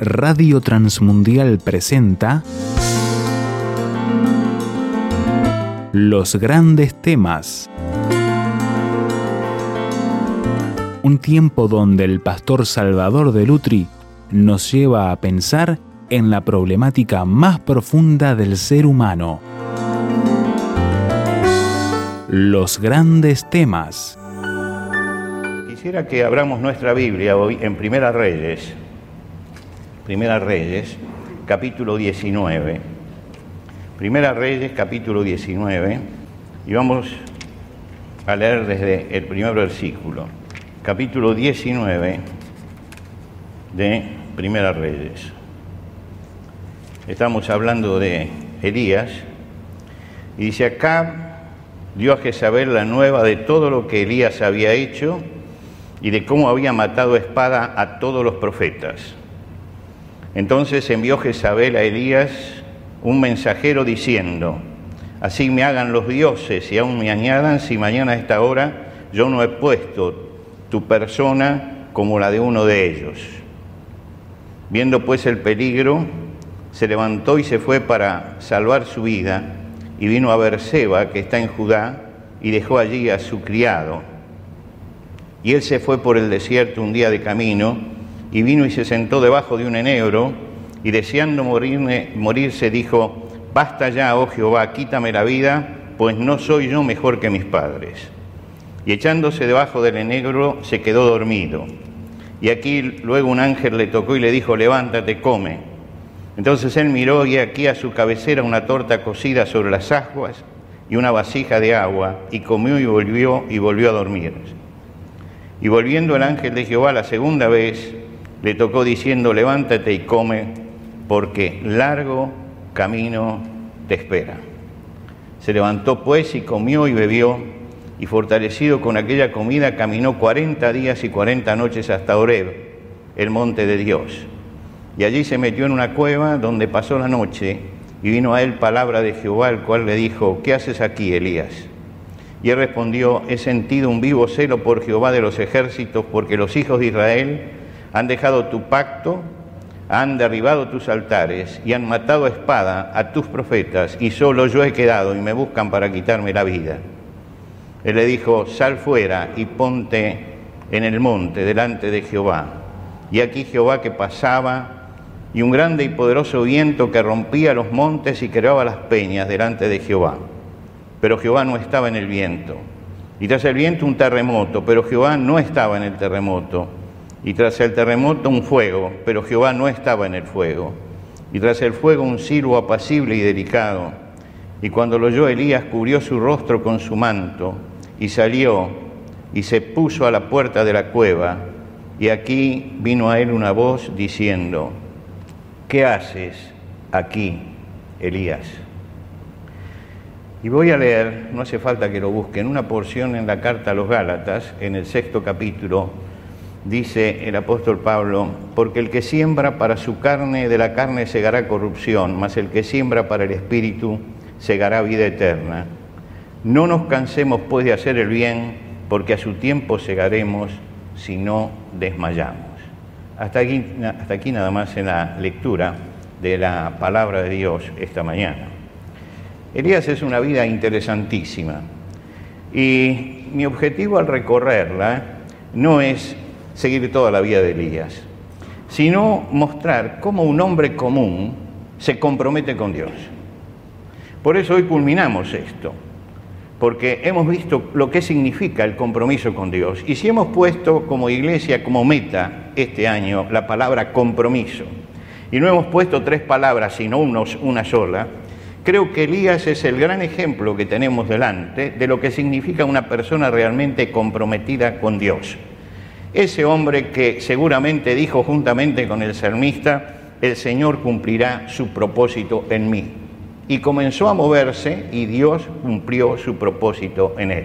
Radio Transmundial presenta Los grandes temas. Un tiempo donde el pastor Salvador de Lutri nos lleva a pensar en la problemática más profunda del ser humano. Los grandes temas. Quisiera que abramos nuestra Biblia hoy en Primera Reyes, Primera Reyes, capítulo 19. Primera Reyes, capítulo 19, y vamos a leer desde el primer versículo. Capítulo 19 de Primera Reyes. Estamos hablando de Elías, y dice acá, dio a Jezabel la nueva de todo lo que Elías había hecho y de cómo había matado espada a todos los profetas. Entonces envió Jezabel a Elías un mensajero diciendo, así me hagan los dioses y aún me añadan si mañana a esta hora yo no he puesto tu persona como la de uno de ellos. Viendo pues el peligro, se levantó y se fue para salvar su vida y vino a Berseba, que está en Judá, y dejó allí a su criado. Y él se fue por el desierto un día de camino, y vino y se sentó debajo de un enebro, y deseando morirme, morirse dijo, basta ya, oh Jehová, quítame la vida, pues no soy yo mejor que mis padres. Y echándose debajo del enebro, se quedó dormido. Y aquí luego un ángel le tocó y le dijo, levántate, come. Entonces él miró y aquí a su cabecera una torta cocida sobre las aguas y una vasija de agua, y comió y volvió y volvió a dormir. Y volviendo el ángel de Jehová la segunda vez, le tocó diciendo, levántate y come, porque largo camino te espera. Se levantó pues y comió y bebió, y fortalecido con aquella comida, caminó cuarenta días y cuarenta noches hasta Oreb, el monte de Dios. Y allí se metió en una cueva donde pasó la noche, y vino a él palabra de Jehová, el cual le dijo, ¿qué haces aquí, Elías? Y él respondió, he sentido un vivo celo por Jehová de los ejércitos, porque los hijos de Israel han dejado tu pacto, han derribado tus altares y han matado a espada a tus profetas, y solo yo he quedado y me buscan para quitarme la vida. Él le dijo, sal fuera y ponte en el monte delante de Jehová. Y aquí Jehová que pasaba, y un grande y poderoso viento que rompía los montes y creaba las peñas delante de Jehová. Pero Jehová no estaba en el viento. Y tras el viento un terremoto, pero Jehová no estaba en el terremoto. Y tras el terremoto un fuego, pero Jehová no estaba en el fuego. Y tras el fuego un silbo apacible y delicado. Y cuando lo oyó Elías cubrió su rostro con su manto y salió y se puso a la puerta de la cueva. Y aquí vino a él una voz diciendo, ¿qué haces aquí, Elías? Y voy a leer, no hace falta que lo busquen, una porción en la carta a los Gálatas, en el sexto capítulo, dice el apóstol Pablo, porque el que siembra para su carne, de la carne segará corrupción, mas el que siembra para el espíritu, segará vida eterna. No nos cansemos pues de hacer el bien, porque a su tiempo segaremos si no desmayamos. Hasta aquí, hasta aquí nada más en la lectura de la palabra de Dios esta mañana. Elías es una vida interesantísima y mi objetivo al recorrerla no es seguir toda la vida de Elías, sino mostrar cómo un hombre común se compromete con Dios. Por eso hoy culminamos esto, porque hemos visto lo que significa el compromiso con Dios. Y si hemos puesto como iglesia, como meta este año, la palabra compromiso, y no hemos puesto tres palabras, sino una sola, creo que Elías es el gran ejemplo que tenemos delante de lo que significa una persona realmente comprometida con Dios. Ese hombre que seguramente dijo juntamente con el salmista, el Señor cumplirá su propósito en mí. Y comenzó a moverse y Dios cumplió su propósito en él.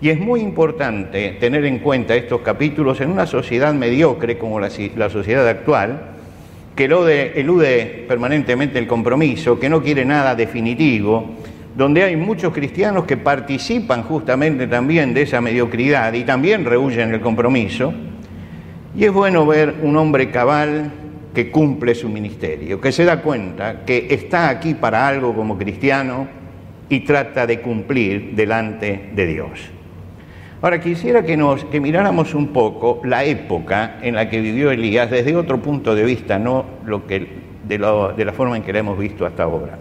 Y es muy importante tener en cuenta estos capítulos en una sociedad mediocre como la sociedad actual, que elude permanentemente el compromiso, que no quiere nada definitivo, donde hay muchos cristianos que participan justamente también de esa mediocridad y también rehuyen el compromiso. Y es bueno ver un hombre cabal que cumple su ministerio, que se da cuenta que está aquí para algo como cristiano y trata de cumplir delante de Dios. Ahora quisiera que, nos, miráramos un poco la época en la que vivió Elías desde otro punto de vista, no lo que, de, de la forma en que la hemos visto hasta ahora.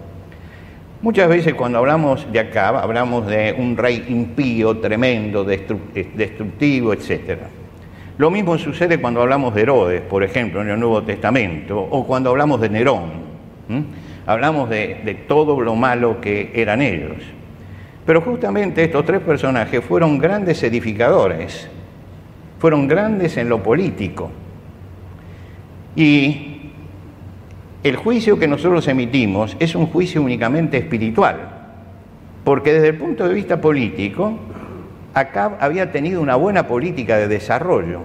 Muchas veces cuando hablamos de acá, hablamos de un rey impío, tremendo, destructivo, etc. Lo mismo sucede cuando hablamos de Herodes, por ejemplo, en el Nuevo Testamento, o cuando hablamos de Nerón. Hablamos de, de todo lo malo que eran ellos. Pero justamente estos tres personajes fueron grandes edificadores, fueron grandes en lo político. Y el juicio que nosotros emitimos es un juicio únicamente espiritual, porque desde el punto de vista político, Acab había tenido una buena política de desarrollo.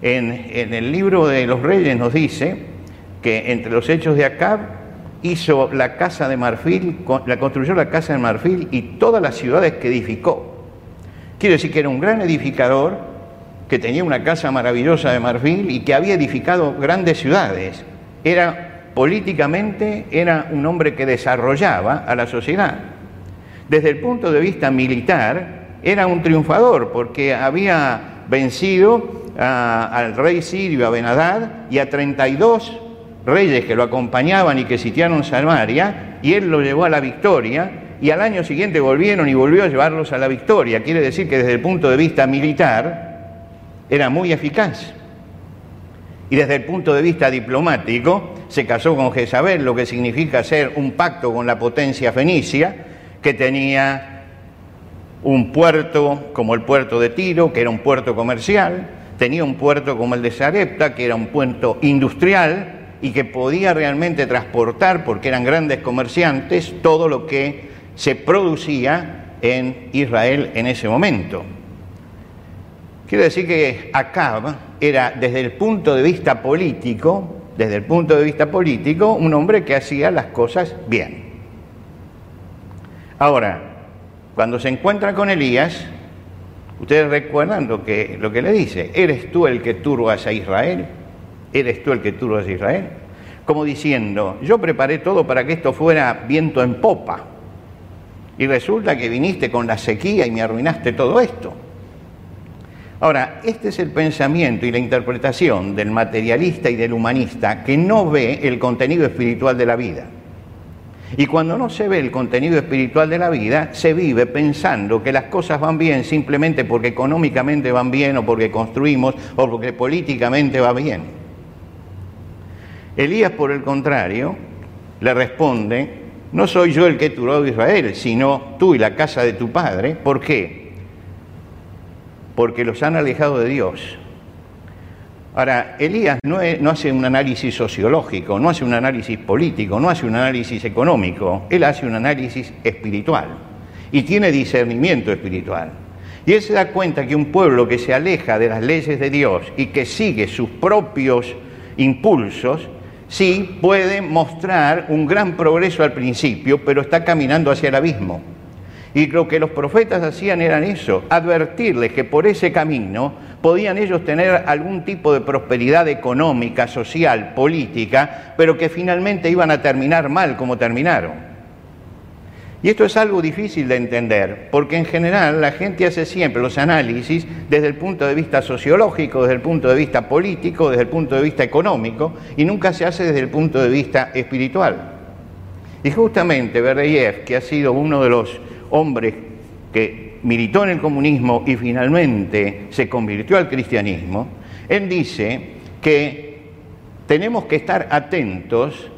En, el libro de los reyes nos dice que entre los hechos de Acab hizo la casa de marfil, la construyó la casa de marfil y todas las ciudades que edificó. Quiere decir que era un gran edificador, que tenía una casa maravillosa de marfil y que había edificado grandes ciudades. Era políticamente era un hombre que desarrollaba a la sociedad. Desde el punto de vista militar, era un triunfador porque había vencido al rey sirio, a Benadad, y a 32 reyes que lo acompañaban y que sitiaron Samaria, y él lo llevó a la victoria, y al año siguiente volvieron y volvió a llevarlos a la victoria. Quiere decir que desde el punto de vista militar era muy eficaz. Y desde el punto de vista diplomático, se casó con Jezabel, lo que significa hacer un pacto con la potencia fenicia, que tenía un puerto como el puerto de Tiro, que era un puerto comercial, tenía un puerto como el de Sarepta, que era un puerto industrial y que podía realmente transportar, porque eran grandes comerciantes, todo lo que se producía en Israel en ese momento. Quiero decir que Acab era, desde el punto de vista político, desde el punto de vista político, un hombre que hacía las cosas bien. Ahora, cuando se encuentra con Elías, ustedes recuerdan lo que, lo que le dice, ¿eres tú el que turbas a Israel? ¿Eres tú el que turbas a Israel? Como diciendo, yo preparé todo para que esto fuera viento en popa. Y resulta que viniste con la sequía y me arruinaste todo esto. Ahora, este es el pensamiento y la interpretación del materialista y del humanista que no ve el contenido espiritual de la vida. Y cuando no se ve el contenido espiritual de la vida, se vive pensando que las cosas van bien simplemente porque económicamente van bien o porque construimos o porque políticamente va bien. Elías, por el contrario, le responde, no soy yo el que turó a Israel, sino tú y la casa de tu padre. ¿Por qué? Porque los han alejado de Dios. Ahora, Elías no, hace un análisis sociológico, no hace un análisis político, no hace un análisis económico, él hace un análisis espiritual y tiene discernimiento espiritual. Y él se da cuenta que un pueblo que se aleja de las leyes de Dios y que sigue sus propios impulsos, sí puede mostrar un gran progreso al principio, pero está caminando hacia el abismo. Y lo que los profetas hacían eran eso, advertirles que por ese camino podían ellos tener algún tipo de prosperidad económica, social, política, pero que finalmente iban a terminar mal como terminaron. Y esto es algo difícil de entender, porque en general la gente hace siempre los análisis desde el punto de vista sociológico, desde el punto de vista político, desde el punto de vista económico, y nunca se hace desde el punto de vista espiritual. Y justamente Berdeyev, que ha sido uno de los hombre que militó en el comunismo y finalmente se convirtió al cristianismo, él dice que tenemos que estar atentos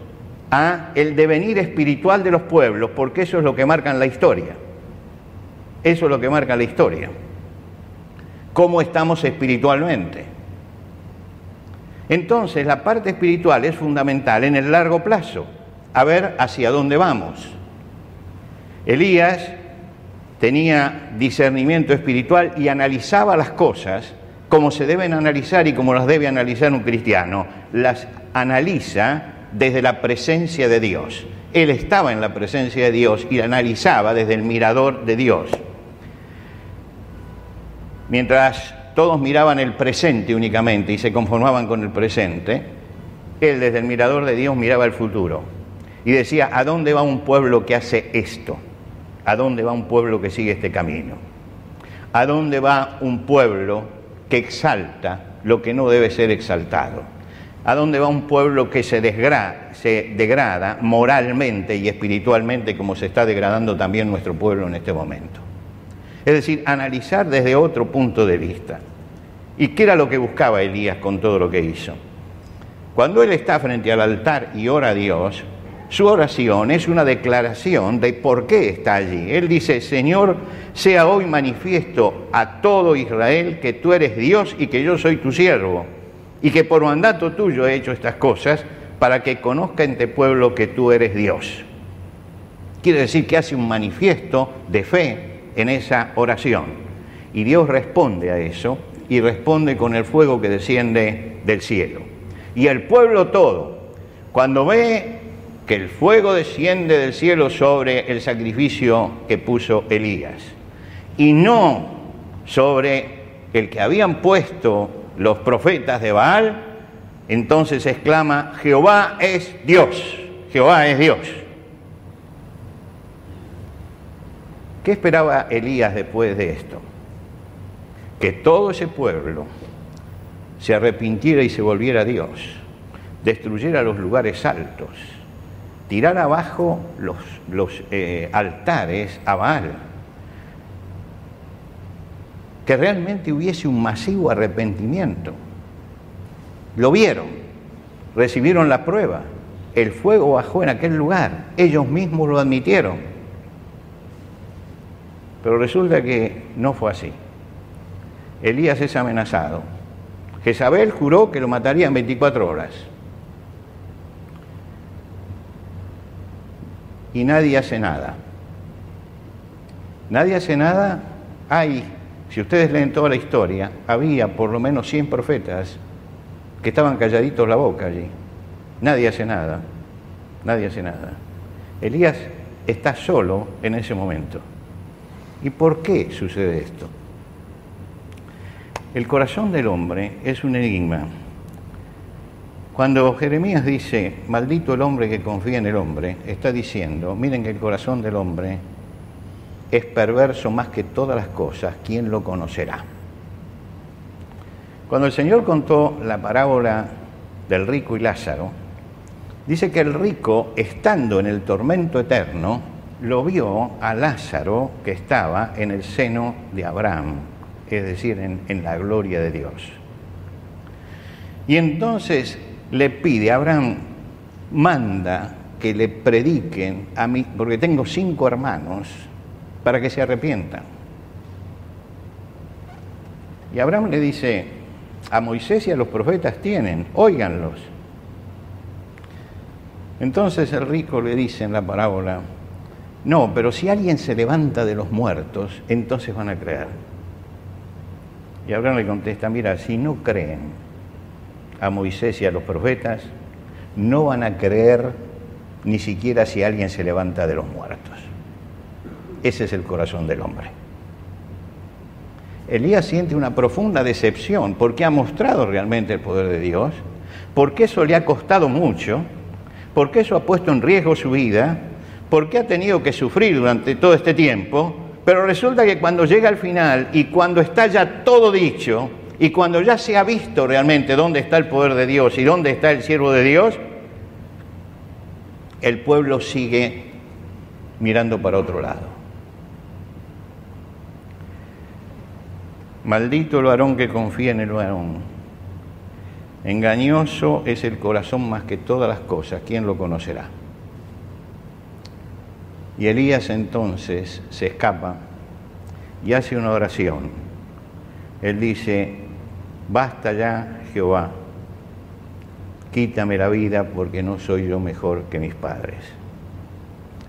a el devenir espiritual de los pueblos, porque eso es lo que marca la historia. Eso es lo que marca la historia. Cómo estamos espiritualmente. Entonces, la parte espiritual es fundamental en el largo plazo, a ver hacia dónde vamos. Elías tenía discernimiento espiritual y analizaba las cosas como se deben analizar y como las debe analizar un cristiano. Las analiza desde la presencia de Dios. Él estaba en la presencia de Dios y la analizaba desde el mirador de Dios. Mientras todos miraban el presente únicamente y se conformaban con el presente, Él desde el mirador de Dios miraba el futuro y decía, ¿a dónde va un pueblo que hace esto? ¿A dónde va un pueblo que sigue este camino? ¿A dónde va un pueblo que exalta lo que no debe ser exaltado? ¿A dónde va un pueblo que se, degrada moralmente y espiritualmente como se está degradando también nuestro pueblo en este momento? Es decir, analizar desde otro punto de vista. ¿Y qué era lo que buscaba Elías con todo lo que hizo? Cuando él está frente al altar y ora a Dios, su oración es una declaración de por qué está allí. Él dice, Señor, sea hoy manifiesto a todo Israel que tú eres Dios y que yo soy tu siervo, y que por mandato tuyo he hecho estas cosas para que conozca en este pueblo que tú eres Dios. Quiere decir que hace un manifiesto de fe en esa oración. Y Dios responde a eso y responde con el fuego que desciende del cielo. Y el pueblo todo, cuando ve que el fuego desciende del cielo sobre el sacrificio que puso Elías y no sobre el que habían puesto los profetas de Baal, entonces exclama, Jehová es Dios, Jehová es Dios. ¿Qué esperaba Elías después de esto? Que todo ese pueblo se arrepintiera y se volviera a Dios, destruyera los lugares altos, tirar abajo los, los eh, altares a Baal, que realmente hubiese un masivo arrepentimiento. Lo vieron, recibieron la prueba, el fuego bajó en aquel lugar, ellos mismos lo admitieron. Pero resulta que no fue así. Elías es amenazado. Jezabel juró que lo mataría en 24 horas. Y nadie hace nada. Nadie hace nada. Hay, si ustedes leen toda la historia, había por lo menos 100 profetas que estaban calladitos la boca allí. Nadie hace nada. Nadie hace nada. Elías está solo en ese momento. ¿Y por qué sucede esto? El corazón del hombre es un enigma. Cuando Jeremías dice, maldito el hombre que confía en el hombre, está diciendo, miren que el corazón del hombre es perverso más que todas las cosas, ¿quién lo conocerá? Cuando el Señor contó la parábola del rico y Lázaro, dice que el rico, estando en el tormento eterno, lo vio a Lázaro que estaba en el seno de Abraham, es decir, en, en la gloria de Dios. Y entonces le pide, Abraham manda que le prediquen a mí, porque tengo cinco hermanos, para que se arrepientan. Y Abraham le dice, a Moisés y a los profetas tienen, óiganlos. Entonces el rico le dice en la parábola, no, pero si alguien se levanta de los muertos, entonces van a creer. Y Abraham le contesta, mira, si no creen, a Moisés y a los profetas, no van a creer ni siquiera si alguien se levanta de los muertos. Ese es el corazón del hombre. Elías siente una profunda decepción porque ha mostrado realmente el poder de Dios, porque eso le ha costado mucho, porque eso ha puesto en riesgo su vida, porque ha tenido que sufrir durante todo este tiempo, pero resulta que cuando llega al final y cuando está ya todo dicho, y cuando ya se ha visto realmente dónde está el poder de Dios y dónde está el siervo de Dios, el pueblo sigue mirando para otro lado. Maldito el varón que confía en el varón. Engañoso es el corazón más que todas las cosas. ¿Quién lo conocerá? Y Elías entonces se escapa y hace una oración. Él dice, Basta ya, Jehová, quítame la vida porque no soy yo mejor que mis padres.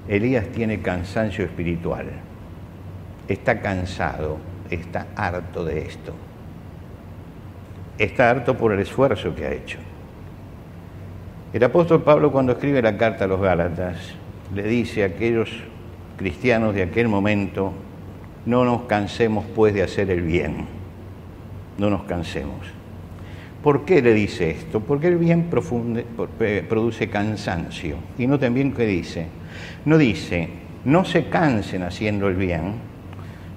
Elías tiene cansancio espiritual, está cansado, está harto de esto, está harto por el esfuerzo que ha hecho. El apóstol Pablo cuando escribe la carta a los Gálatas le dice a aquellos cristianos de aquel momento, no nos cansemos pues de hacer el bien no nos cansemos. ¿Por qué le dice esto? Porque el bien profunde, produce cansancio. Y no también qué dice. No dice, no se cansen haciendo el bien,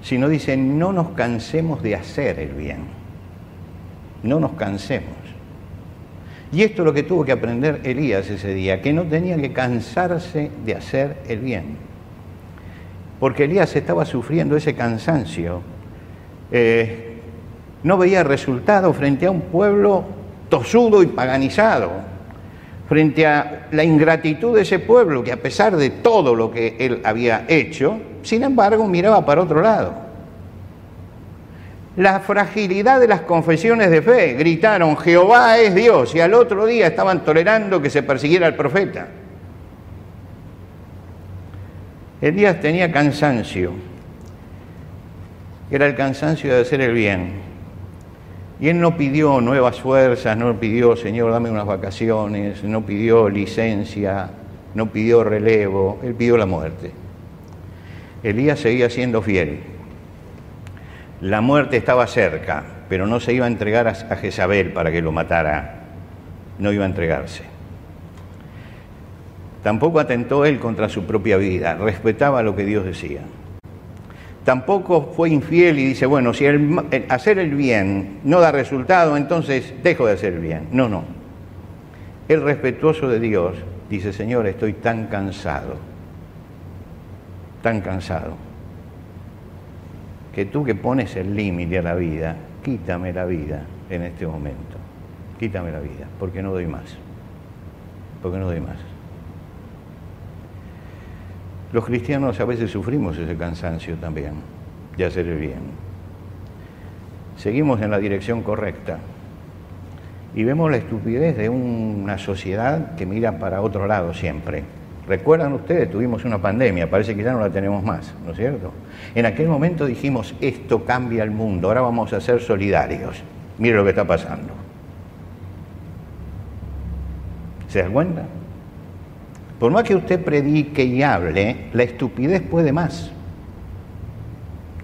sino dice, no nos cansemos de hacer el bien. No nos cansemos. Y esto es lo que tuvo que aprender Elías ese día, que no tenía que cansarse de hacer el bien. Porque Elías estaba sufriendo ese cansancio. Eh, no veía resultado frente a un pueblo tosudo y paganizado, frente a la ingratitud de ese pueblo que a pesar de todo lo que él había hecho, sin embargo miraba para otro lado la fragilidad de las confesiones de fe. Gritaron, Jehová es Dios, y al otro día estaban tolerando que se persiguiera al profeta. Elías tenía cansancio, era el cansancio de hacer el bien. Y él no pidió nuevas fuerzas, no pidió, Señor, dame unas vacaciones, no pidió licencia, no pidió relevo, él pidió la muerte. Elías seguía siendo fiel. La muerte estaba cerca, pero no se iba a entregar a, Jezabel para que lo matara. No iba a entregarse. Tampoco atentó él contra su propia vida, respetaba lo que Dios decía. Tampoco fue infiel y dice, bueno, si hacer el bien no da resultado, entonces dejo de hacer el bien. No, no. El respetuoso de Dios dice, Señor, estoy tan cansado, tan cansado que tú que pones el límite a la vida, quítame la vida en este momento. Quítame la vida, porque no doy más. Porque no doy más. Los cristianos a veces sufrimos ese cansancio también de hacer el bien. Seguimos en la dirección correcta y vemos la estupidez de una sociedad que mira para otro lado siempre Recuerdan ustedes, tuvimos una pandemia, parece que ya no la tenemos más, ¿no es cierto? En aquel momento dijimos, esto cambia el mundo, ahora vamos a ser solidarios. Mire lo que está pasando. ¿Se dan cuenta? Por más que usted predique y hable, la estupidez puede más.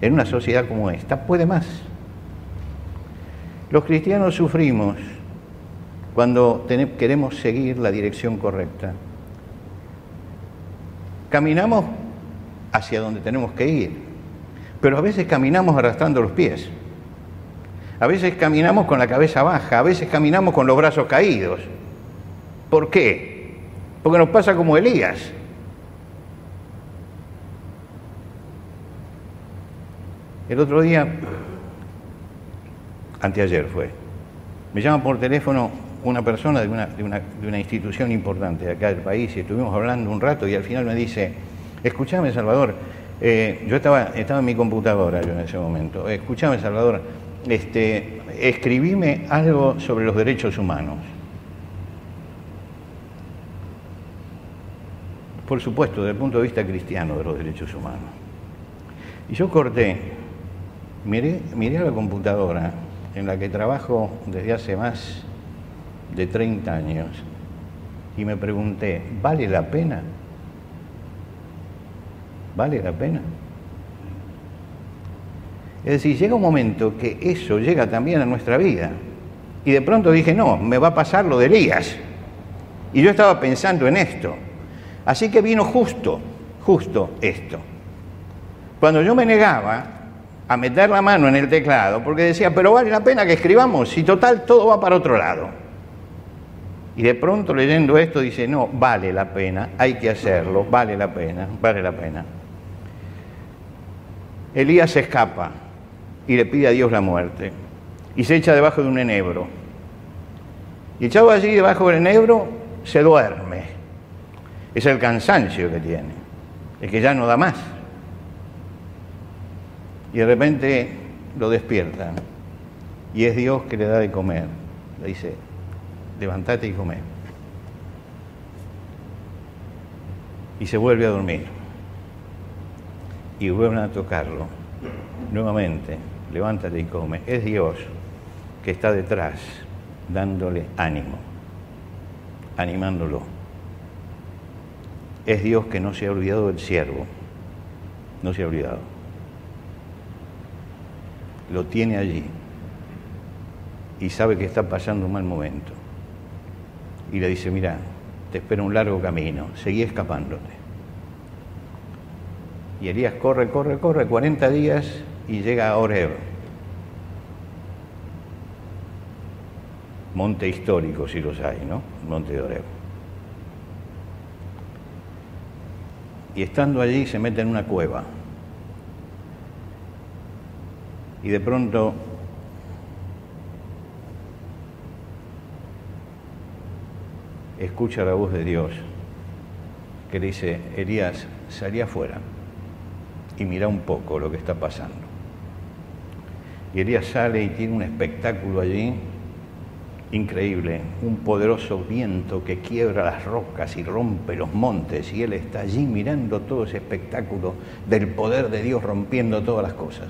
En una sociedad como esta, puede más. Los cristianos sufrimos cuando queremos seguir la dirección correcta Caminamos hacia donde tenemos que ir, pero a veces caminamos arrastrando los pies. A veces caminamos con la cabeza baja, a veces caminamos con los brazos caídos. ¿Por qué? Porque nos pasa como Elías. El otro día, anteayer fue, me llama por teléfono una persona de una, de, una, de una, institución importante de acá del país y estuvimos hablando un rato y al final me dice, escúchame Salvador, eh, yo estaba, estaba en mi computadora yo en ese momento, escúchame Salvador, este, escribime algo sobre los derechos humanos. Por supuesto, desde el punto de vista cristiano de los derechos humanos. Y yo corté, miré, miré a la computadora en la que trabajo desde hace más de 30 años y me pregunté, ¿vale la pena? ¿Vale la pena? Es decir, llega un momento que eso llega también a nuestra vida. Y de pronto dije, no, me va a pasar lo de Elías. Y yo estaba pensando en esto. Así que vino justo, justo esto. Cuando yo me negaba a meter la mano en el teclado, porque decía, pero vale la pena que escribamos, si total todo va para otro lado. Y de pronto leyendo esto dice, no, vale la pena, hay que hacerlo, vale la pena, vale la pena. Elías se escapa y le pide a Dios la muerte y se echa debajo de un enebro. Y echado allí debajo del enebro, se duerme. Es el cansancio que tiene, es que ya no da más. Y de repente lo despiertan y es Dios que le da de comer. Le dice, levántate y come. Y se vuelve a dormir. Y vuelven a tocarlo. Nuevamente, levántate y come. Es Dios que está detrás, dándole ánimo, animándolo. Es Dios que no se ha olvidado del siervo. No se ha olvidado. Lo tiene allí y sabe que está pasando un mal momento. Y le dice, mira, te espera un largo camino, seguí escapándote. Y Elías corre, corre, corre, 40 días y llega a Oreb, monte histórico si los hay, ¿no? Monte de Oreb. Y estando allí se mete en una cueva. Y de pronto escucha la voz de Dios que le dice, Elías, salí afuera y mira un poco lo que está pasando. Y Elías sale y tiene un espectáculo allí increíble, un poderoso viento que quiebra las rocas y rompe los montes, y él está allí mirando todo ese espectáculo del poder de Dios rompiendo todas las cosas.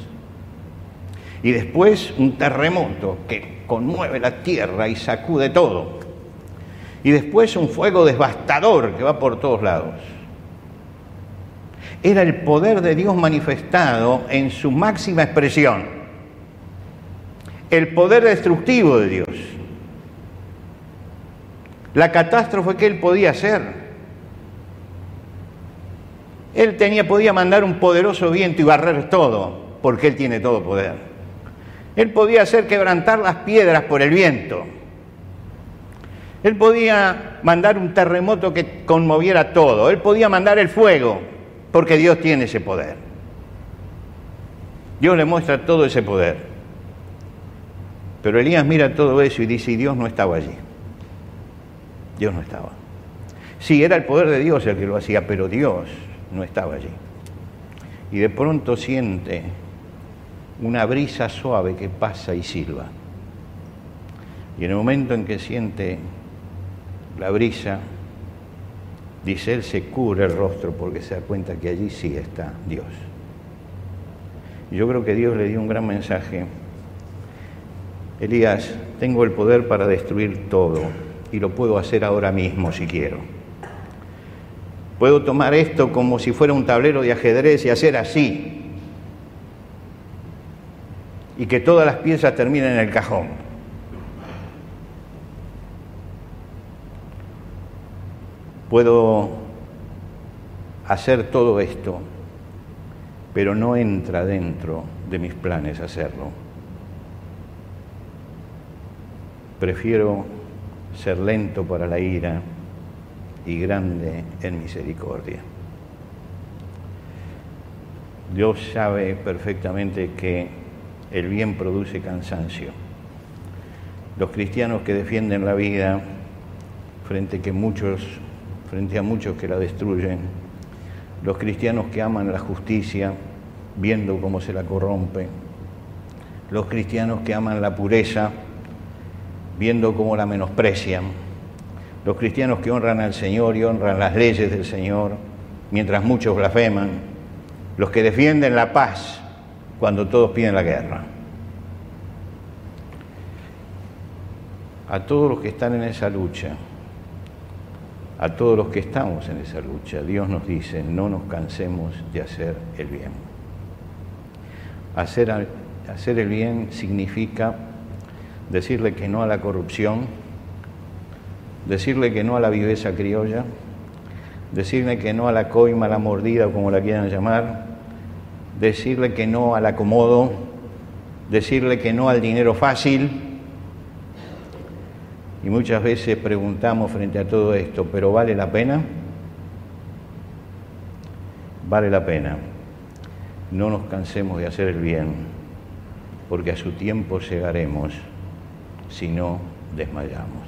Y después un terremoto que conmueve la tierra y sacude todo. Y después un fuego devastador que va por todos lados. Era el poder de Dios manifestado en su máxima expresión. El poder destructivo de Dios la catástrofe que él podía hacer. Él tenía, podía mandar un poderoso viento y barrer todo, porque él tiene todo poder. Él podía hacer quebrantar las piedras por el viento. Él podía mandar un terremoto que conmoviera todo. Él podía mandar el fuego, porque Dios tiene ese poder. Dios le muestra todo ese poder. Pero Elías mira todo eso y dice, Dios no estaba allí. Dios no estaba. Sí, era el poder de Dios el que lo hacía, pero Dios no estaba allí. Y de pronto siente una brisa suave que pasa y silba. Y en el momento en que siente la brisa, dice él, se cubre el rostro porque se da cuenta que allí sí está Dios. Yo creo que Dios le dio un gran mensaje. Elías, tengo el poder para destruir todo y lo puedo hacer ahora mismo si quiero. Puedo tomar esto como si fuera un tablero de ajedrez y hacer así. Y que todas las piezas terminen en el cajón. Puedo hacer todo esto, pero no entra dentro de mis planes hacerlo. Prefiero ser lento para la ira y grande en misericordia. Dios sabe perfectamente que el bien produce cansancio. Los cristianos que defienden la vida frente, que muchos, frente a muchos que la destruyen, los cristianos que aman la justicia viendo cómo se la corrompe, los cristianos que aman la pureza viendo cómo la menosprecian. Los cristianos que honran al Señor y honran las leyes del Señor, mientras muchos blasfeman. Los que defienden la paz cuando todos piden la guerra. A todos los que están en esa lucha, a todos los que estamos en esa lucha, Dios nos dice, no nos cansemos de hacer el bien. Hacer, hacer el bien significa decirle que no a la corrupción, decirle que no a la viveza criolla, decirle que no a la coima, a la mordida, como la quieran llamar, decirle que no al acomodo, decirle que no al dinero fácil. Y muchas veces preguntamos frente a todo esto, ¿pero vale la pena? Vale la pena. No nos cansemos de hacer el bien, porque a su tiempo llegaremos si no desmayamos.